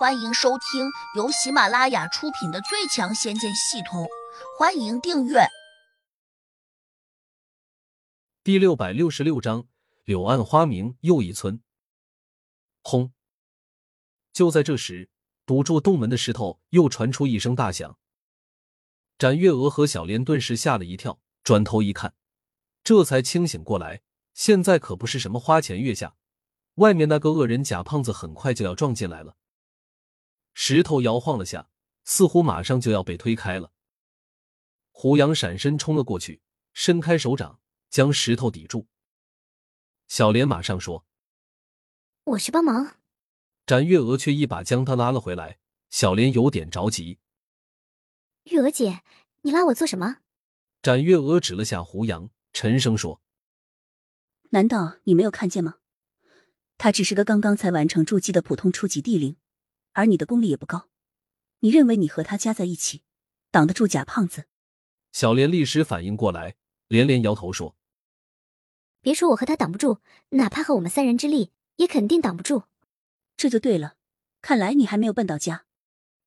欢迎收听由喜马拉雅出品的《最强仙剑系统》，欢迎订阅。第六百六十六章：柳暗花明又一村。轰！就在这时，堵住洞门的石头又传出一声大响。展月娥和小莲顿时吓了一跳，转头一看，这才清醒过来。现在可不是什么花前月下，外面那个恶人假胖子很快就要撞进来了。石头摇晃了下，似乎马上就要被推开了。胡杨闪身冲了过去，伸开手掌将石头抵住。小莲马上说：“我去帮忙。”展月娥却一把将他拉了回来。小莲有点着急：“月娥姐，你拉我做什么？”展月娥指了下胡杨，沉声说：“难道你没有看见吗？他只是个刚刚才完成筑基的普通初级地灵。”而你的功力也不高，你认为你和他加在一起挡得住假胖子？小莲立时反应过来，连连摇头说：“别说我和他挡不住，哪怕和我们三人之力，也肯定挡不住。”这就对了，看来你还没有笨到家。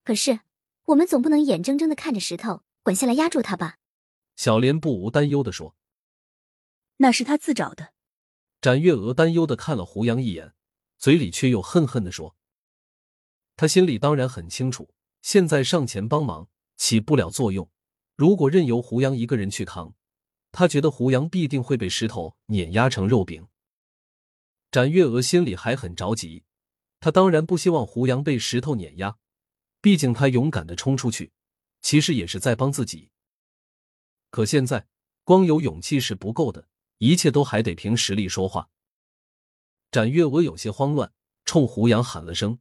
可是我们总不能眼睁睁的看着石头滚下来压住他吧？小莲不无担忧的说：“那是他自找的。”展月娥担忧的看了胡杨一眼，嘴里却又恨恨的说。他心里当然很清楚，现在上前帮忙起不了作用。如果任由胡杨一个人去扛，他觉得胡杨必定会被石头碾压成肉饼。展月娥心里还很着急，他当然不希望胡杨被石头碾压，毕竟他勇敢的冲出去，其实也是在帮自己。可现在光有勇气是不够的，一切都还得凭实力说话。展月娥有些慌乱，冲胡杨喊了声。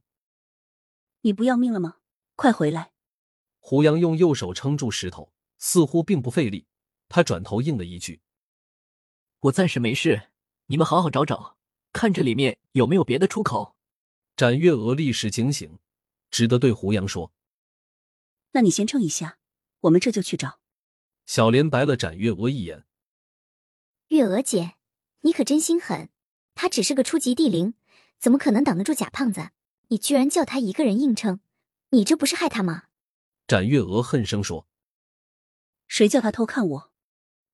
你不要命了吗？快回来！胡杨用右手撑住石头，似乎并不费力。他转头应了一句：“我暂时没事，你们好好找找，看这里面有没有别的出口。”展月娥立时警醒，只得对胡杨说：“那你先撑一下，我们这就去找。”小莲白了展月娥一眼：“月娥姐，你可真心狠！他只是个初级地灵，怎么可能挡得住假胖子？”你居然叫他一个人硬撑，你这不是害他吗？展月娥恨声说：“谁叫他偷看我？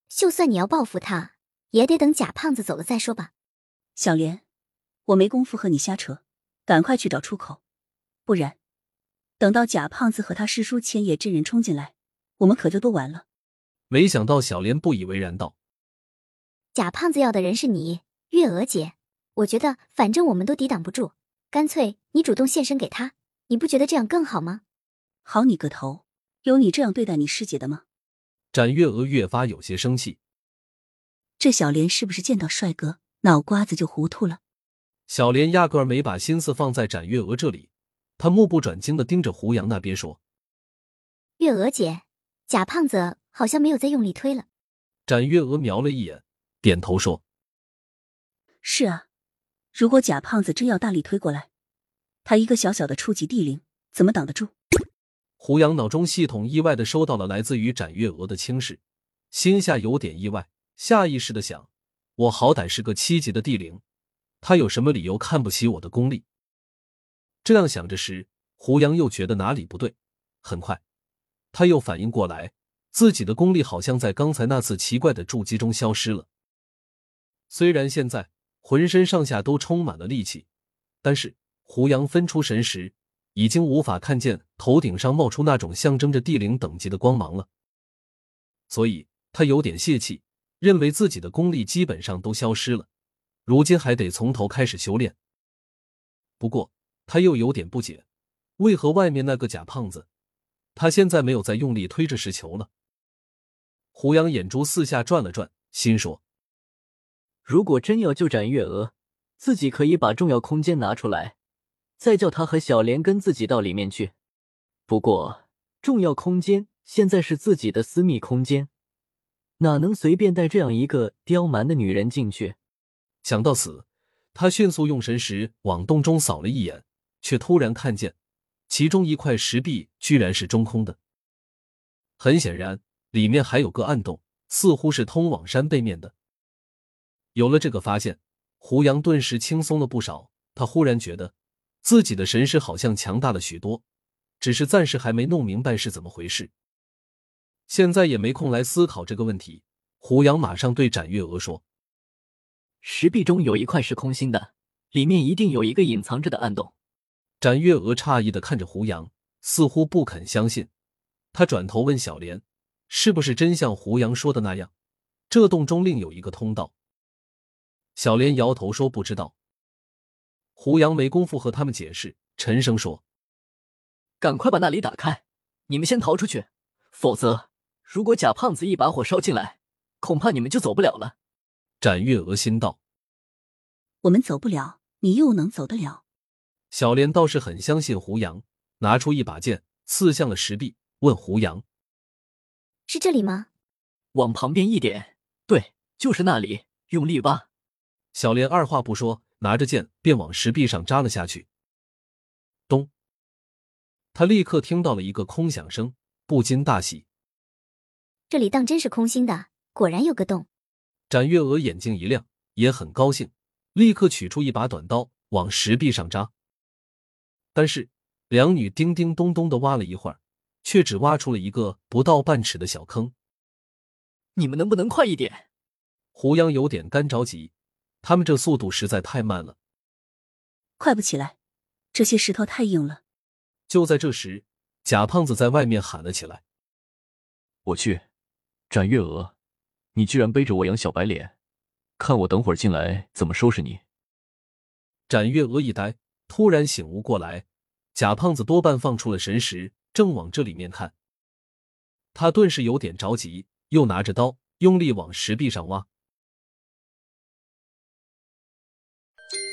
就算你要报复他，也得等贾胖子走了再说吧。”小莲，我没工夫和你瞎扯，赶快去找出口，不然等到贾胖子和他师叔千叶真人冲进来，我们可就都完了。没想到小莲不以为然道：“贾胖子要的人是你，月娥姐，我觉得反正我们都抵挡不住。”干脆你主动献身给他，你不觉得这样更好吗？好你个头，有你这样对待你师姐的吗？展月娥越发有些生气。这小莲是不是见到帅哥脑瓜子就糊涂了？小莲压根儿没把心思放在展月娥这里，她目不转睛的盯着胡杨那边说：“月娥姐，贾胖子好像没有再用力推了。”展月娥瞄了一眼，点头说：“是啊。”如果假胖子真要大力推过来，他一个小小的初级地灵怎么挡得住？胡杨脑中系统意外的收到了来自于展月娥的轻视，心下有点意外，下意识的想：我好歹是个七级的地灵，他有什么理由看不起我的功力？这样想着时，胡杨又觉得哪里不对。很快，他又反应过来，自己的功力好像在刚才那次奇怪的筑基中消失了。虽然现在。浑身上下都充满了力气，但是胡杨分出神时，已经无法看见头顶上冒出那种象征着地灵等级的光芒了。所以他有点泄气，认为自己的功力基本上都消失了，如今还得从头开始修炼。不过他又有点不解，为何外面那个假胖子，他现在没有再用力推着石球了？胡杨眼珠四下转了转，心说。如果真要救展月娥，自己可以把重要空间拿出来，再叫他和小莲跟自己到里面去。不过，重要空间现在是自己的私密空间，哪能随便带这样一个刁蛮的女人进去？想到此，他迅速用神识往洞中扫了一眼，却突然看见其中一块石壁居然是中空的。很显然，里面还有个暗洞，似乎是通往山背面的。有了这个发现，胡杨顿时轻松了不少。他忽然觉得，自己的神识好像强大了许多，只是暂时还没弄明白是怎么回事。现在也没空来思考这个问题。胡杨马上对展月娥说：“石壁中有一块是空心的，里面一定有一个隐藏着的暗洞。”展月娥诧异的看着胡杨，似乎不肯相信。他转头问小莲：“是不是真像胡杨说的那样，这洞中另有一个通道？”小莲摇头说：“不知道。”胡杨没工夫和他们解释，沉声说：“赶快把那里打开，你们先逃出去，否则如果假胖子一把火烧进来，恐怕你们就走不了了。”展月娥心道：“我们走不了，你又能走得了？”小莲倒是很相信胡杨，拿出一把剑刺向了石壁。问胡杨：“是这里吗？”往旁边一点，对，就是那里。用力挖。小莲二话不说，拿着剑便往石壁上扎了下去。咚！他立刻听到了一个空响声，不禁大喜。这里当真是空心的，果然有个洞。展月娥眼睛一亮，也很高兴，立刻取出一把短刀往石壁上扎。但是两女叮叮咚咚的挖了一会儿。却只挖出了一个不到半尺的小坑。你们能不能快一点？胡杨有点干着急，他们这速度实在太慢了，快不起来，这些石头太硬了。就在这时，贾胖子在外面喊了起来：“我去，展月娥，你居然背着我养小白脸，看我等会儿进来怎么收拾你！”展月娥一呆，突然醒悟过来，贾胖子多半放出了神识。正往这里面看，他顿时有点着急，又拿着刀用力往石壁上挖。